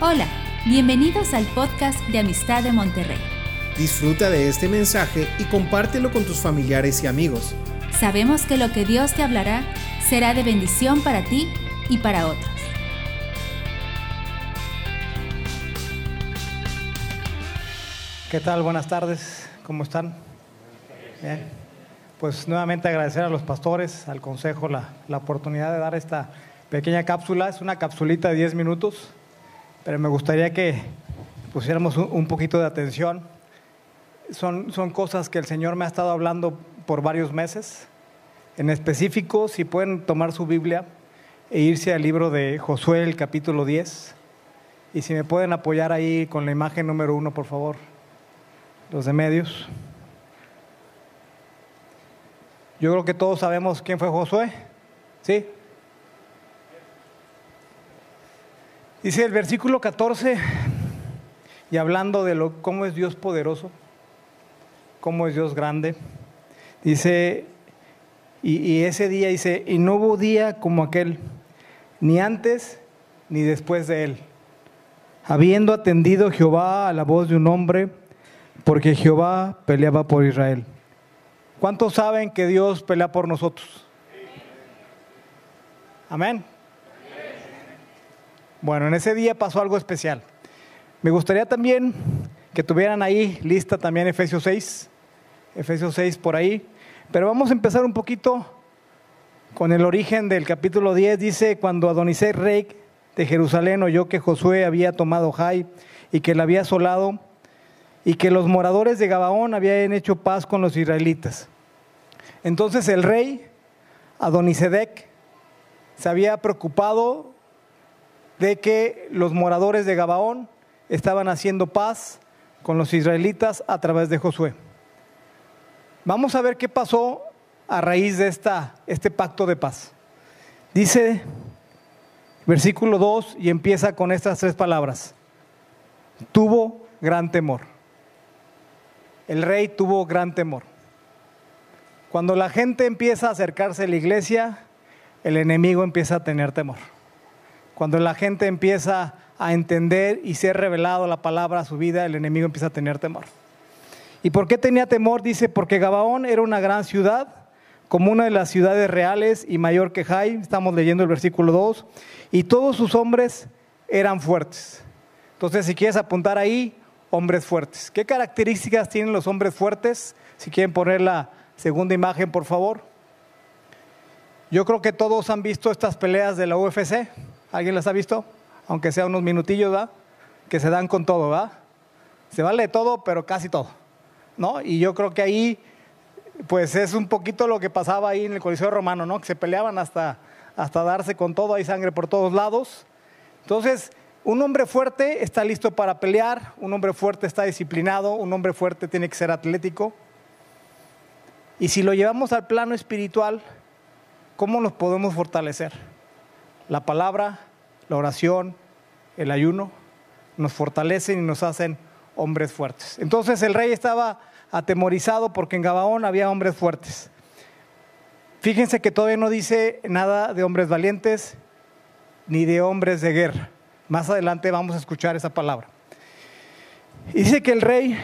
Hola, bienvenidos al podcast de Amistad de Monterrey. Disfruta de este mensaje y compártelo con tus familiares y amigos. Sabemos que lo que Dios te hablará será de bendición para ti y para otros. ¿Qué tal? Buenas tardes. ¿Cómo están? Bien. Pues nuevamente agradecer a los pastores, al consejo, la, la oportunidad de dar esta pequeña cápsula. Es una capsulita de 10 minutos, pero me gustaría que pusiéramos un, poquito de atención. Son, son cosas que el Señor me ha estado hablando por varios meses. En específico, si pueden tomar su Biblia e irse al libro de Josué, el capítulo 10. Y si me pueden apoyar ahí con la imagen número uno, por favor, los de medios. Yo creo que todos sabemos quién fue Josué, ¿sí? Dice el versículo 14, y hablando de lo, cómo es Dios poderoso, cómo es Dios grande, dice, y, ese día dice, y no hubo día como aquel, ni antes ni después de él, habiendo atendido Jehová a la voz de un hombre, porque Jehová peleaba por Israel. ¿Cuántos saben que Dios pelea por nosotros? Amén. Bueno, en ese día pasó algo especial. Me gustaría también que tuvieran ahí lista también Efesios 6, Efesios 6 por ahí, pero vamos a empezar un poquito con el origen del capítulo 10. Dice, cuando Adonisei, rey de Jerusalén, oyó que Josué había tomado Jai y que la había asolado, y que los moradores de Gabaón habían hecho paz con los israelitas. Entonces el rey Adonisedec se había preocupado de que los moradores de Gabaón estaban haciendo paz con los israelitas a través de Josué. Vamos a ver qué pasó a raíz de esta, este pacto de paz. Dice versículo 2 y empieza con estas tres palabras. Tuvo gran temor. El rey tuvo gran temor. Cuando la gente empieza a acercarse a la iglesia, el enemigo empieza a tener temor. Cuando la gente empieza a entender y ser revelado la palabra a su vida, el enemigo empieza a tener temor. ¿Y por qué tenía temor? Dice, porque Gabaón era una gran ciudad, como una de las ciudades reales y mayor que Jai, estamos leyendo el versículo 2, y todos sus hombres eran fuertes. Entonces, si quieres apuntar ahí, hombres fuertes. ¿Qué características tienen los hombres fuertes? Si quieren poner la segunda imagen, por favor. Yo creo que todos han visto estas peleas de la UFC. ¿Alguien las ha visto? Aunque sea unos minutillos, ¿verdad? Que se dan con todo, ¿verdad? Se vale todo, pero casi todo. ¿No? Y yo creo que ahí, pues es un poquito lo que pasaba ahí en el Coliseo Romano, ¿no? Que se peleaban hasta, hasta darse con todo, hay sangre por todos lados. Entonces, un hombre fuerte está listo para pelear, un hombre fuerte está disciplinado, un hombre fuerte tiene que ser atlético. Y si lo llevamos al plano espiritual, ¿cómo nos podemos fortalecer? La palabra, la oración, el ayuno nos fortalecen y nos hacen hombres fuertes. Entonces el rey estaba atemorizado porque en Gabaón había hombres fuertes. Fíjense que todavía no dice nada de hombres valientes ni de hombres de guerra. Más adelante vamos a escuchar esa palabra. Y dice que el rey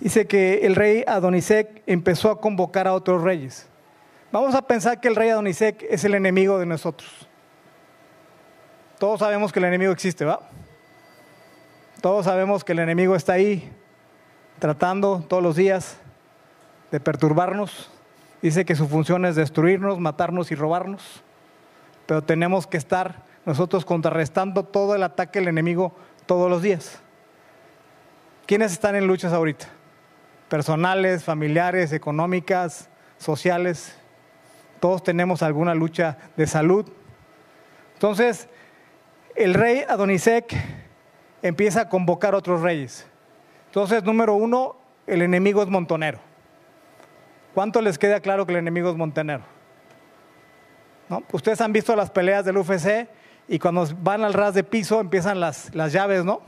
dice que el rey Adonisec empezó a convocar a otros reyes. Vamos a pensar que el rey Adonisec es el enemigo de nosotros. Todos sabemos que el enemigo existe, ¿va? Todos sabemos que el enemigo está ahí tratando todos los días de perturbarnos. Dice que su función es destruirnos, matarnos y robarnos. Pero tenemos que estar nosotros contrarrestando todo el ataque del enemigo todos los días. ¿Quiénes están en luchas ahorita? personales, familiares, económicas, sociales. Todos tenemos alguna lucha de salud. Entonces, el rey Adonisec empieza a convocar a otros reyes. Entonces, número uno, el enemigo es montonero. ¿Cuánto les queda claro que el enemigo es montonero? ¿No? Ustedes han visto las peleas del UFC y cuando van al ras de piso empiezan las, las llaves, ¿no?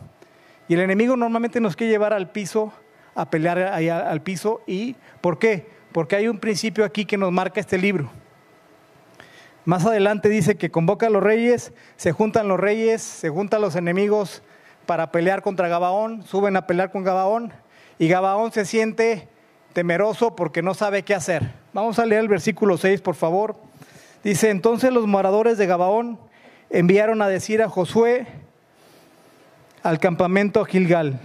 Y el enemigo normalmente nos quiere llevar al piso a pelear ahí al piso. ¿Y por qué? Porque hay un principio aquí que nos marca este libro. Más adelante dice que convoca a los reyes, se juntan los reyes, se juntan los enemigos para pelear contra Gabaón, suben a pelear con Gabaón y Gabaón se siente temeroso porque no sabe qué hacer. Vamos a leer el versículo 6, por favor. Dice, entonces los moradores de Gabaón enviaron a decir a Josué al campamento Gilgal.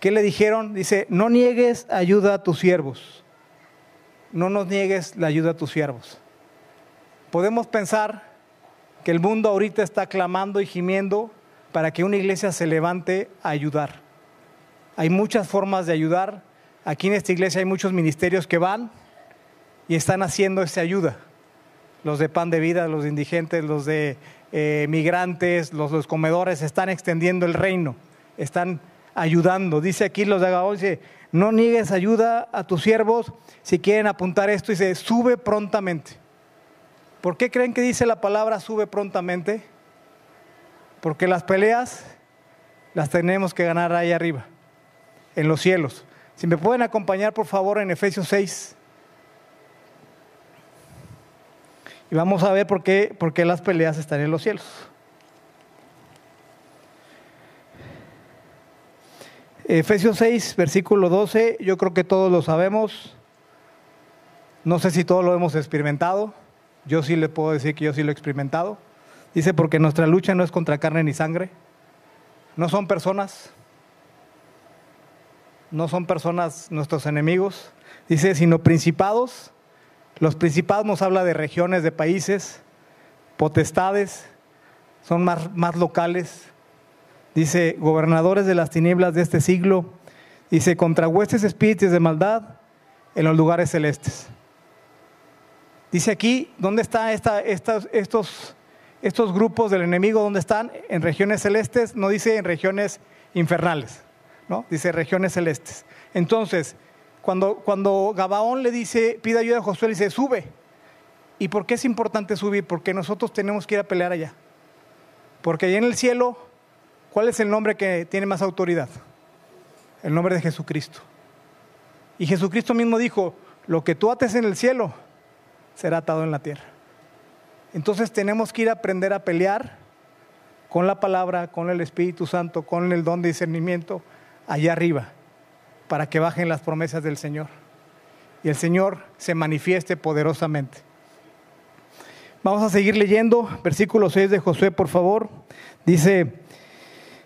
¿Qué le dijeron? Dice, no niegues ayuda a tus siervos. No nos niegues la ayuda a tus siervos. Podemos pensar que el mundo ahorita está clamando y gimiendo para que una iglesia se levante a ayudar. Hay muchas formas de ayudar. Aquí en esta iglesia hay muchos ministerios que van y están haciendo esa ayuda. Los de pan de vida, los de indigentes, los de eh, migrantes, los, los comedores, están extendiendo el reino, están ayudando. Dice aquí los de Agabón, dice, no niegues ayuda a tus siervos. Si quieren apuntar esto, dice, sube prontamente. ¿Por qué creen que dice la palabra sube prontamente? Porque las peleas las tenemos que ganar ahí arriba, en los cielos. Si me pueden acompañar, por favor, en Efesios 6. Y vamos a ver por qué, por qué las peleas están en los cielos. Efesios 6, versículo 12, yo creo que todos lo sabemos. No sé si todos lo hemos experimentado. Yo sí le puedo decir que yo sí lo he experimentado. Dice, porque nuestra lucha no es contra carne ni sangre. No son personas. No son personas nuestros enemigos. Dice, sino principados. Los principados nos habla de regiones, de países, potestades. Son más, más locales. Dice, gobernadores de las tinieblas de este siglo. Dice, contra huestes espíritus de maldad en los lugares celestes. Dice aquí, ¿dónde están estos, grupos del enemigo? ¿Dónde están? En regiones celestes, no dice en regiones infernales, ¿no? Dice regiones celestes. Entonces, cuando, cuando Gabaón le dice, pide ayuda a Josué, le dice, sube. ¿Y por qué es importante subir? Porque nosotros tenemos que ir a pelear allá. Porque allá en el cielo, ¿cuál es el nombre que tiene más autoridad? El nombre de Jesucristo. Y Jesucristo mismo dijo, lo que tú ates en el cielo, será atado en la tierra. Entonces tenemos que ir a aprender a pelear con la palabra, con el Espíritu Santo, con el don de discernimiento allá arriba, para que bajen las promesas del Señor y el Señor se manifieste poderosamente. Vamos a seguir leyendo, versículo 6 de Josué, por favor. Dice,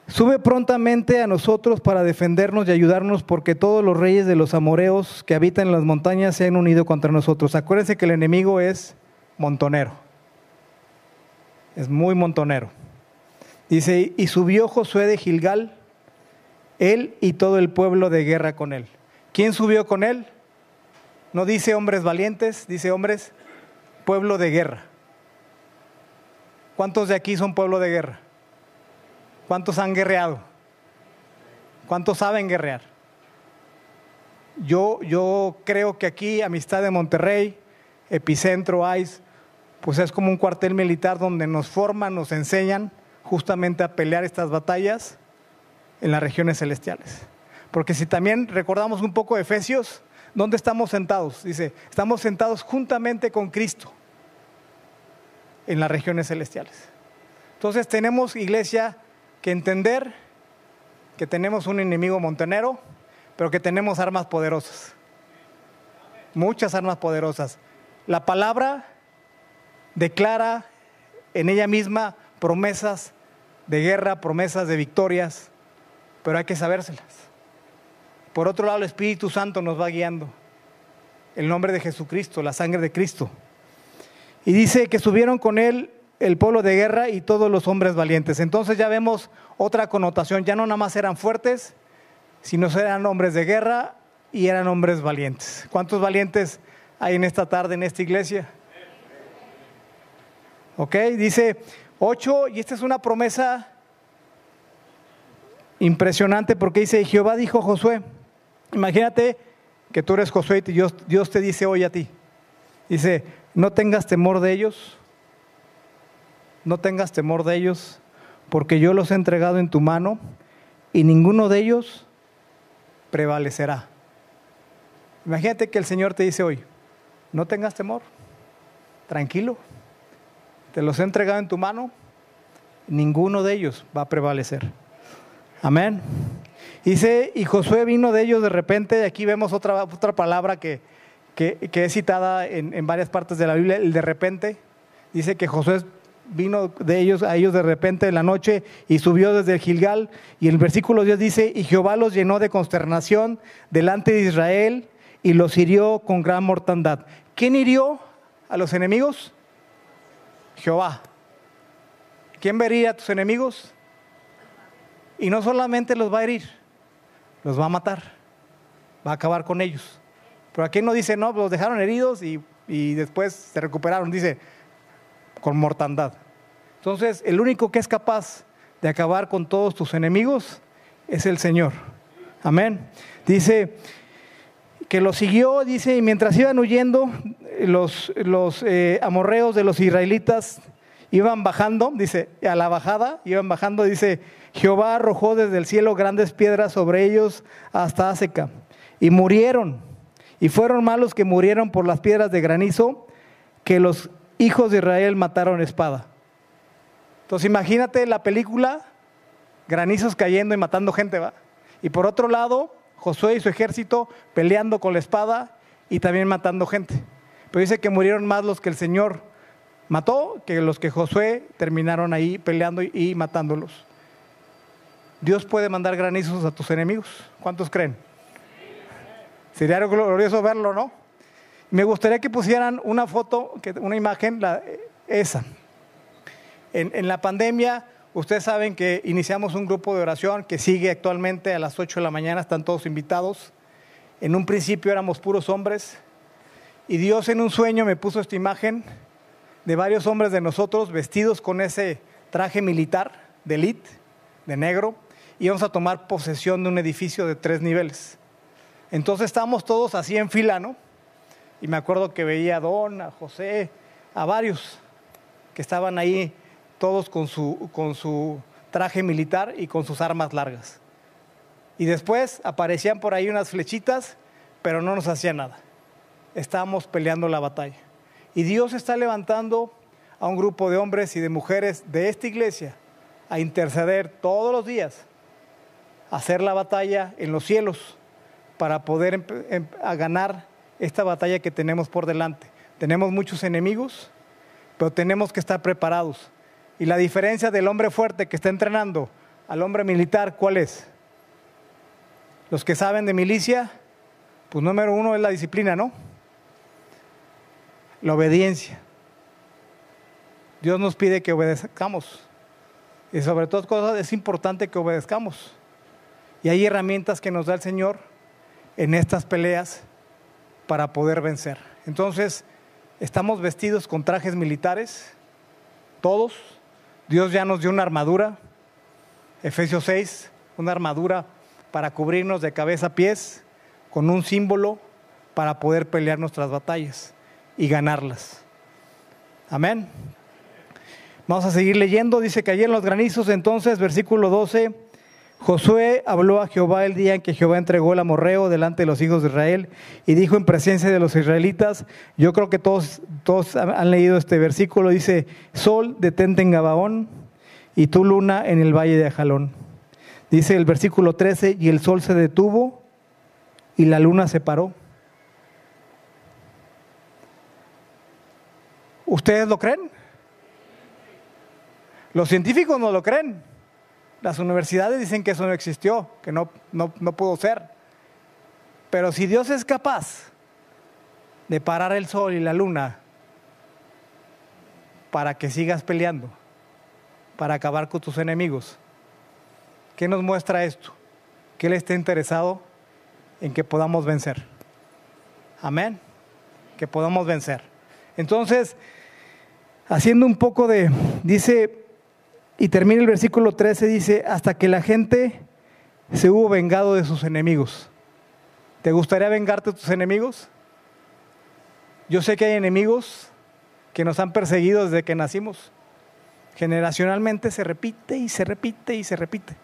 sube prontamente a nosotros para defendernos y ayudarnos, porque todos los reyes de los amoreos que habitan en las montañas se han unido contra nosotros. Acuérdense que el enemigo es montonero, es muy montonero. Dice, y subió Josué de Gilgal, él y todo el pueblo de guerra con él. ¿Quién subió con él? No dice hombres valientes, dice hombres, pueblo de guerra. ¿Cuántos de aquí son pueblo de guerra? ¿Cuántos han guerreado? ¿Cuántos saben guerrear? Yo, yo creo que aquí, Amistad de Monterrey, Epicentro, ICE, pues es como un cuartel militar donde nos forman, nos enseñan justamente a pelear estas batallas en las regiones celestiales. Porque si también recordamos un poco Efesios, ¿dónde estamos sentados? Dice, estamos sentados juntamente con Cristo en las regiones celestiales. Entonces tenemos, iglesia, que entender que tenemos un enemigo montonero, pero que tenemos armas poderosas. Muchas armas poderosas. La palabra declara en ella misma promesas de guerra, promesas de victorias, pero hay que sabérselas. Por otro lado, el Espíritu Santo nos va guiando. El nombre de Jesucristo, la sangre de Cristo. Y dice que subieron con él el pueblo de guerra y todos los hombres valientes. Entonces ya vemos otra connotación. Ya no nada más eran fuertes, sino eran hombres de guerra y eran hombres valientes. ¿Cuántos valientes hay en esta tarde en esta iglesia? Ok, dice 8, y esta es una promesa impresionante porque dice, Jehová dijo Josué, imagínate que tú eres Josué y Dios, Dios te dice hoy a ti, dice, no tengas temor de ellos, no tengas temor de ellos, porque yo los he entregado en tu mano y ninguno de ellos prevalecerá. Imagínate que el Señor te dice hoy, no tengas temor, tranquilo, te los he entregado en tu mano, ninguno de ellos va a prevalecer. Amén. Dice, y Josué vino de ellos de repente, aquí vemos otra, otra palabra que, que, es citada en, en, varias partes de la Biblia, el de repente. Dice que Josué vino de ellos a ellos de repente en la noche y subió desde el Gilgal. Y el versículo 10 dice, y Jehová los llenó de consternación delante de Israel y los hirió con gran mortandad. ¿Quién hirió a los enemigos? Jehová. ¿Quién vería a tus enemigos? Y no solamente los va a herir, los va a matar, va a acabar con ellos. Pero aquí no dice, no, los dejaron heridos y, y después se recuperaron, dice, con mortandad. Entonces, el único que es capaz de acabar con todos tus enemigos es el Señor. Amén. Dice que lo siguió, dice, y mientras iban huyendo, los, los eh, amorreos de los israelitas iban bajando, dice, a la bajada, iban bajando, dice, Jehová arrojó desde el cielo grandes piedras sobre ellos hasta Aseca, y murieron, y fueron malos que murieron por las piedras de granizo que los hijos de Israel mataron espada. Entonces imagínate la película, granizos cayendo y matando gente, ¿va? Y por otro lado, Josué y su ejército peleando con la espada y también matando gente. Pero dice que murieron más los que el Señor mató que los que Josué terminaron ahí peleando y matándolos. Dios puede mandar granizos a tus enemigos. ¿Cuántos creen? Sería glorioso verlo, ¿no? Me gustaría que pusieran una foto, una imagen, esa. En, la pandemia, ustedes saben que iniciamos un grupo de oración que sigue actualmente a las 8 de la mañana, están todos invitados. En un principio éramos puros hombres y Dios en un sueño me puso esta imagen de varios hombres de nosotros vestidos con ese traje militar de elite, de negro, y íbamos a tomar posesión de un edificio de tres niveles. Entonces estábamos todos así en fila, ¿no? Y me acuerdo que veía a Don, a José, a varios que estaban ahí todos con su, con su traje militar y con sus armas largas. Y después aparecían por ahí unas flechitas, pero no nos hacían nada. Estábamos peleando la batalla. Y Dios está levantando a un grupo de hombres y de mujeres de esta iglesia a interceder todos los días, a hacer la batalla en los cielos para poder a ganar esta batalla que tenemos por delante. Tenemos muchos enemigos, pero tenemos que estar preparados. Y la diferencia del hombre fuerte que está entrenando al hombre militar, ¿cuál es? Los que saben de milicia, pues número uno es la disciplina, ¿no? La obediencia. Dios nos pide que obedezcamos. Y sobre todas cosas es importante que obedezcamos. Y hay herramientas que nos da el Señor en estas peleas para poder vencer. Entonces, estamos vestidos con trajes militares, todos. Dios ya nos dio una armadura, Efesios 6, una armadura para cubrirnos de cabeza a pies, con un símbolo para poder pelear nuestras batallas y ganarlas. Amén. Vamos a seguir leyendo, dice que ayer los granizos, entonces, versículo 12. Josué habló a Jehová el día en que Jehová entregó el amorreo delante de los hijos de Israel y dijo en presencia de los israelitas, yo creo que todos, todos han leído este versículo, dice, Sol detente en Gabaón y tu luna en el valle de Ajalón. Dice el versículo 13, y el sol se detuvo y la luna se paró. ¿Ustedes lo creen? Los científicos no lo creen. Las universidades dicen que eso no existió, que no, no, pudo ser. Pero si Dios es capaz de parar el sol y la luna para que sigas peleando, para acabar con tus enemigos, ¿qué nos muestra esto? Que Él está interesado en que podamos vencer. Amén. Que podamos vencer. Entonces, haciendo un poco de, dice y termina el versículo 13, dice, hasta que la gente se hubo vengado de sus enemigos. ¿Te gustaría vengarte de tus enemigos? Yo sé que hay enemigos que nos han perseguido desde que nacimos. Generacionalmente se repite y se repite y se repite.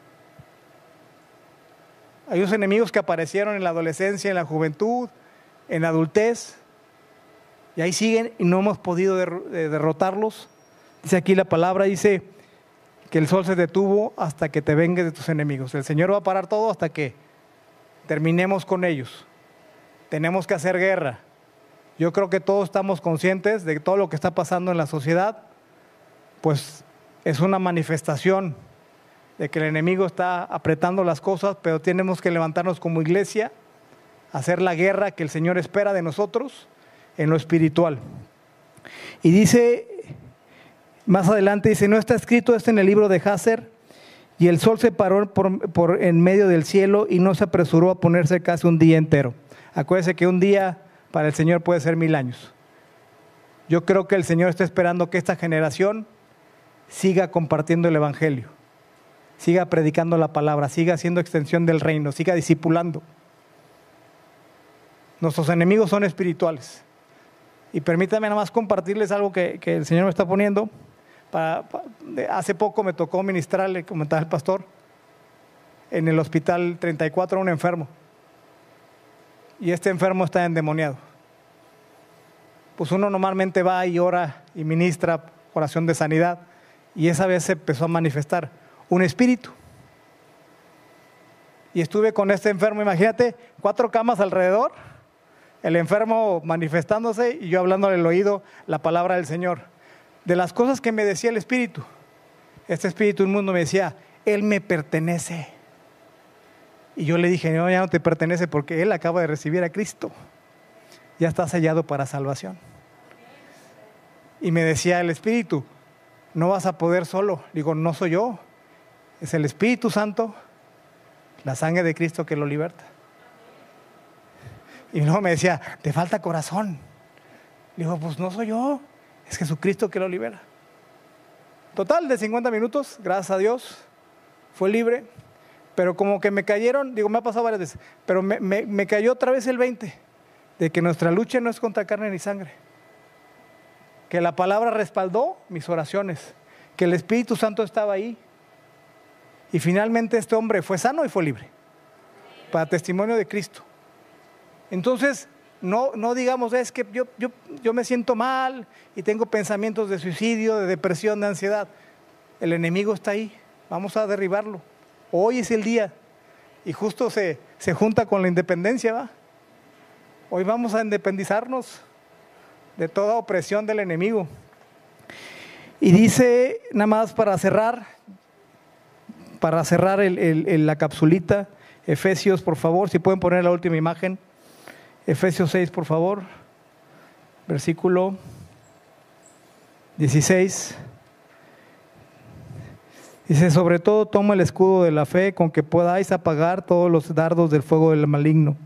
Hay unos enemigos que aparecieron en la adolescencia, en la juventud, en la adultez, y ahí siguen y no hemos podido derrotarlos Dice aquí la palabra, dice que el sol se detuvo hasta que te vengues de tus enemigos. El Señor va a parar todo hasta que terminemos con ellos. Tenemos que hacer guerra. Yo creo que todos estamos conscientes de todo lo que está pasando en la sociedad, pues es una manifestación de que el enemigo está apretando las cosas, pero tenemos que levantarnos como iglesia, hacer la guerra que el Señor espera de nosotros en lo espiritual. Y dice, más adelante dice, no está escrito esto en el libro de Hazer, y el sol se paró por, en medio del cielo y no se apresuró a ponerse casi un día entero. Acuérdese que un día para el Señor puede ser mil años. Yo creo que el Señor está esperando que esta generación siga compartiendo el Evangelio siga predicando la palabra, siga haciendo extensión del reino, siga discipulando. Nuestros enemigos son espirituales. Y permítanme nada más compartirles algo que, el Señor me está poniendo. Hace poco me tocó ministrarle, comentaba el pastor, en el hospital 34 a un enfermo. Y este enfermo está endemoniado. Pues uno normalmente va y ora y ministra oración de sanidad. Y esa vez se empezó a manifestar un espíritu. Y estuve con este enfermo, imagínate, cuatro camas alrededor, el enfermo manifestándose y yo hablándole al oído la palabra del Señor. De las cosas que me decía el espíritu, este espíritu mundo me decía, Él me pertenece. Y yo le dije, no, ya no te pertenece porque Él acaba de recibir a Cristo. Ya está sellado para salvación. Y me decía el Espíritu, no vas a poder solo. Digo, no soy yo, es el Espíritu Santo, la sangre de Cristo que lo liberta. Y luego me decía, te falta corazón. Digo, pues no soy yo, es Jesucristo que lo libera. Total de 50 minutos, gracias a Dios, fue libre, pero como que me cayeron, digo, me ha pasado varias veces, pero me, me cayó otra vez el 20, de que nuestra lucha no es contra carne ni sangre, que la palabra respaldó mis oraciones, que el Espíritu Santo estaba ahí, y finalmente este hombre fue sano y fue libre, para testimonio de Cristo. Entonces, no, no digamos, es que yo, yo, yo me siento mal y tengo pensamientos de suicidio, de depresión, de ansiedad. El enemigo está ahí, vamos a derribarlo. Hoy es el día y justo se, se junta con la independencia, ¿va? Hoy vamos a independizarnos de toda opresión del enemigo. Y dice, nada más para cerrar, para cerrar la capsulita, Efesios, por favor, si pueden poner la última imagen. Efesios 6, por favor, versículo 16. Dice, sobre todo toma el escudo de la fe con que podáis apagar todos los dardos del fuego del maligno.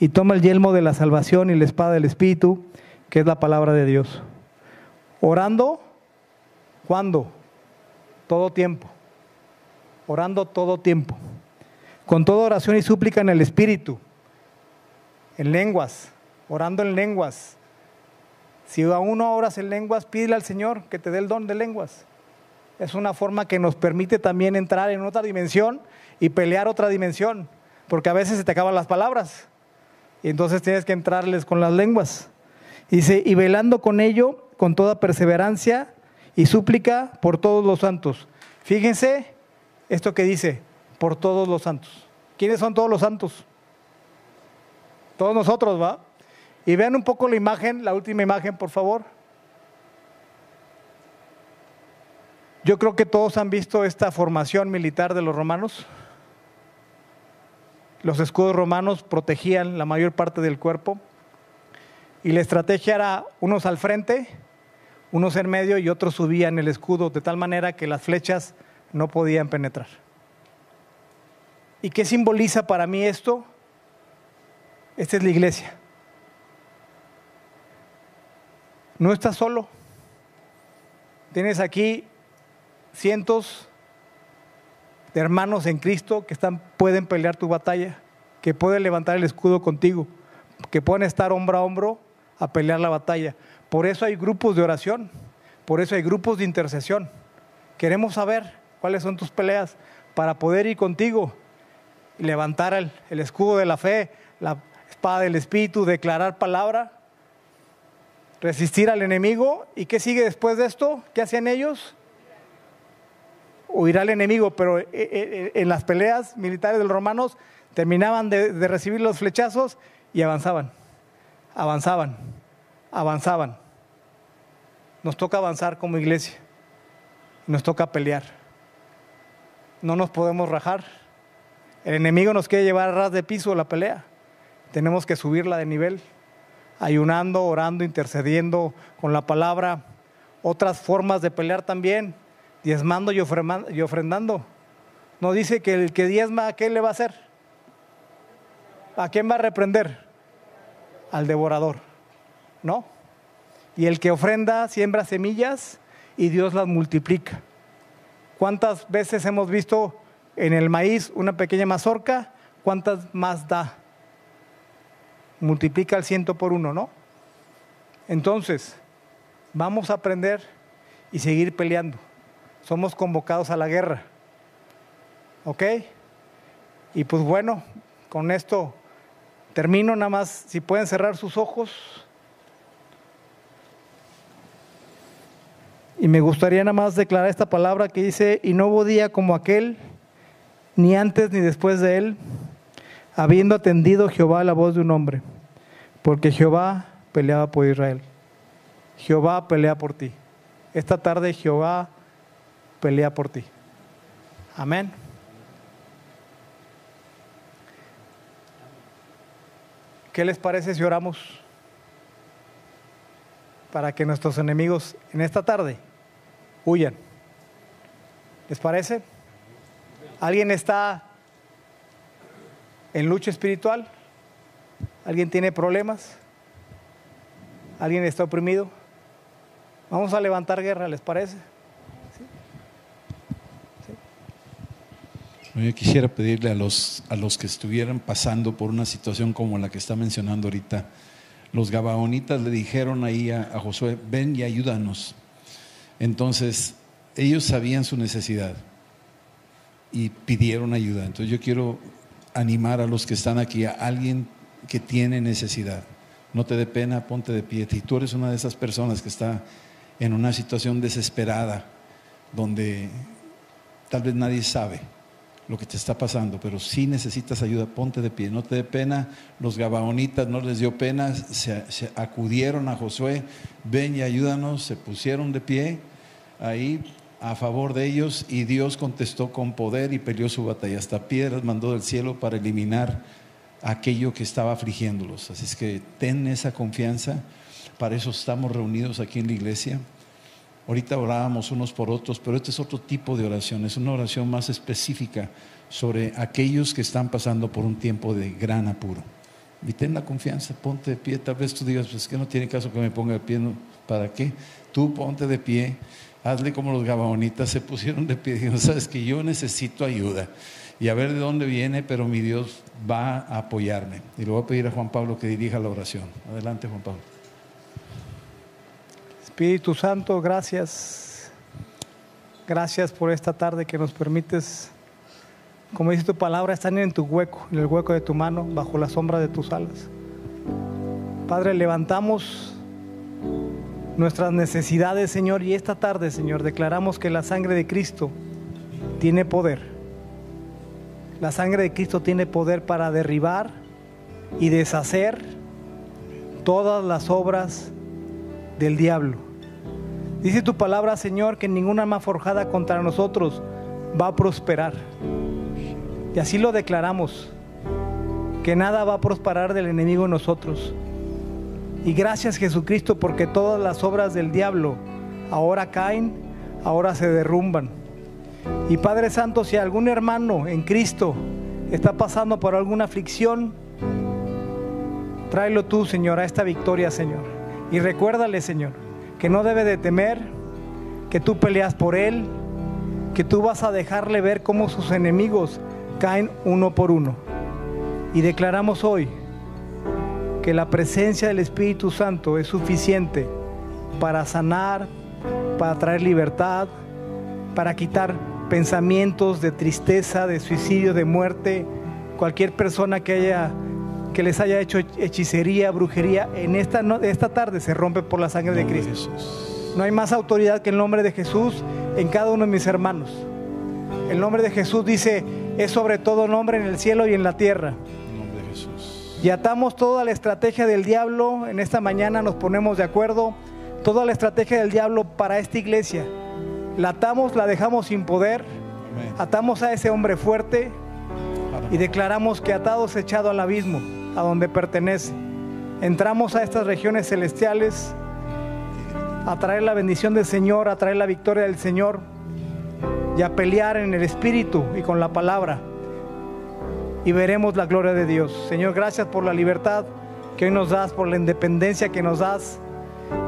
Y toma el yelmo de la salvación y la espada del Espíritu, que es la palabra de Dios. Orando, ¿cuándo? Todo tiempo orando todo tiempo, con toda oración y súplica en el Espíritu, en lenguas, orando en lenguas. Si aún no oras en lenguas, pídele al Señor que te dé el don de lenguas. Es una forma que nos permite también entrar en otra dimensión y pelear otra dimensión, porque a veces se te acaban las palabras y entonces tienes que entrarles con las lenguas. Dice, y velando con ello, con toda perseverancia y súplica por todos los santos. Fíjense esto que dice, por todos los santos. ¿Quiénes son todos los santos? Todos nosotros, ¿va? Y vean un poco la imagen, la última imagen, por favor. Yo creo que todos han visto esta formación militar de los romanos. Los escudos romanos protegían la mayor parte del cuerpo y la estrategia era unos al frente, unos en medio y otros subían el escudo de tal manera que las flechas no podían penetrar. ¿Y qué simboliza para mí esto? Esta es la iglesia. No estás solo. Tienes aquí cientos de hermanos en Cristo que están, pueden pelear tu batalla, que pueden levantar el escudo contigo, que pueden estar hombro a hombro a pelear la batalla. Por eso hay grupos de oración, por eso hay grupos de intercesión. Queremos saber cuáles son tus peleas para poder ir contigo y levantar el, escudo de la fe, la espada del Espíritu, declarar palabra. resistir al enemigo. ¿Y qué sigue después de esto? ¿Qué hacían ellos? Huir al enemigo, pero eh, eh, en las peleas militares de los romanos terminaban de, de recibir los flechazos y avanzaban, avanzaban, avanzaban. Nos toca avanzar como iglesia, nos toca pelear. No nos podemos rajar. El enemigo nos quiere llevar a ras de piso la pelea. Tenemos que subirla de nivel, ayunando, orando, intercediendo con la palabra. Otras formas de pelear también, diezmando y ofrendando. No dice que el que diezma, ¿a qué le va a hacer? ¿A quién va a reprender? Al devorador. ¿No? Y el que ofrenda siembra semillas y Dios las multiplica. ¿Cuántas veces hemos visto en el maíz una pequeña mazorca? ¿Cuántas más da? Multiplica el ciento por uno, ¿no? Entonces, vamos a aprender y seguir peleando. Somos convocados a la guerra. ¿Ok? Y pues bueno, con esto termino nada más. Si pueden cerrar sus ojos. Y me gustaría nada más declarar esta palabra que dice, y no hubo día como aquel, ni antes ni después de él, habiendo atendido Jehová la voz de un hombre, porque Jehová peleaba por Israel. Jehová pelea por ti. Esta tarde Jehová pelea por ti. Amén. ¿Qué les parece si oramos para que nuestros enemigos en esta tarde huyan? ¿Les parece? ¿Alguien está en lucha espiritual? ¿Alguien tiene problemas? ¿Alguien está oprimido? Vamos a levantar guerra, ¿les parece? Yo quisiera pedirle a los, a los que estuvieran pasando por una situación como la que está mencionando ahorita, los gabaonitas le dijeron ahí a, a Josué, ven y ayúdanos. Entonces, ellos sabían su necesidad y pidieron ayuda. Entonces yo quiero animar a los que están aquí, a alguien que tiene necesidad. No te dé pena, ponte de pie. Si tú eres una de esas personas que está en una situación desesperada, donde tal vez nadie sabe, lo que te está pasando, pero si necesitas ayuda, ponte de pie, no te dé pena. Los gabaonitas no les dio pena, se, acudieron a Josué, ven y ayúdanos, se pusieron de pie ahí a favor de ellos y Dios contestó con poder y peleó su batalla. Hasta piedras mandó del cielo para eliminar aquello que estaba afligiéndolos. Así es que ten esa confianza, para eso estamos reunidos aquí en la iglesia. Ahorita orábamos unos por otros, pero este es otro tipo de oración, es una oración más específica sobre aquellos que están pasando por un tiempo de gran apuro. Y ten la confianza, ponte de pie. Tal vez tú digas, pues que no tiene caso que me ponga de pie, ¿para qué? Tú ponte de pie, hazle como los gabaonitas se pusieron de pie. Dijeron, sabes que yo necesito ayuda y a ver de dónde viene, pero mi Dios va a apoyarme. Y le voy a pedir a Juan Pablo que dirija la oración. Adelante, Juan Pablo. Espíritu Santo, gracias. Gracias por esta tarde que nos permites, como dice tu palabra, estar en tu hueco, en el hueco de tu mano, bajo la sombra de tus alas. Padre, levantamos nuestras necesidades, Señor, y esta tarde, Señor, declaramos que la sangre de Cristo tiene poder. La sangre de Cristo tiene poder para derribar y deshacer todas las obras del diablo. Dice tu palabra, Señor, que ninguna arma forjada contra nosotros va a prosperar. Y así lo declaramos, que nada va a prosperar del enemigo en nosotros. Y gracias Jesucristo porque todas las obras del diablo ahora caen, ahora se derrumban. Y Padre Santo, si algún hermano en Cristo está pasando por alguna aflicción, tráelo tú, Señor, a esta victoria, Señor. Y recuérdale, Señor, que no debe de temer, que tú peleas por él, que tú vas a dejarle ver cómo sus enemigos caen uno por uno. Y declaramos hoy que la presencia del Espíritu Santo es suficiente para sanar, para traer libertad, para quitar pensamientos de tristeza, de suicidio, de muerte. Cualquier persona que haya que les haya hecho hechicería, brujería, en esta, no- esta tarde se rompe por la sangre de Cristo. No hay más autoridad que el nombre de Jesús en cada uno de mis hermanos. El nombre de Jesús dice, es sobre todo nombre en el cielo y en la tierra. Y atamos toda la estrategia del diablo. En esta mañana nos ponemos de acuerdo. Toda la estrategia del diablo para esta iglesia. La atamos, la dejamos sin poder. Atamos a ese hombre fuerte y declaramos que atado es echado al abismo, a donde pertenece. Entramos a estas regiones celestiales a traer la bendición del Señor, a traer la victoria del Señor y a pelear en el Espíritu y con la palabra. Y veremos la gloria de Dios. Señor, gracias por la libertad que hoy nos das, por la independencia que nos das.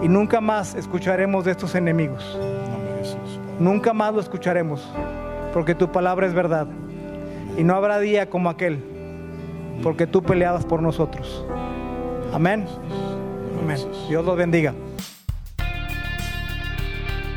Y nunca más escucharemos de estos enemigos. Nunca más lo escucharemos, porque tu palabra es verdad. Y no habrá día como aquel, porque tú peleabas por nosotros. Amén. Amén. Dios los bendiga.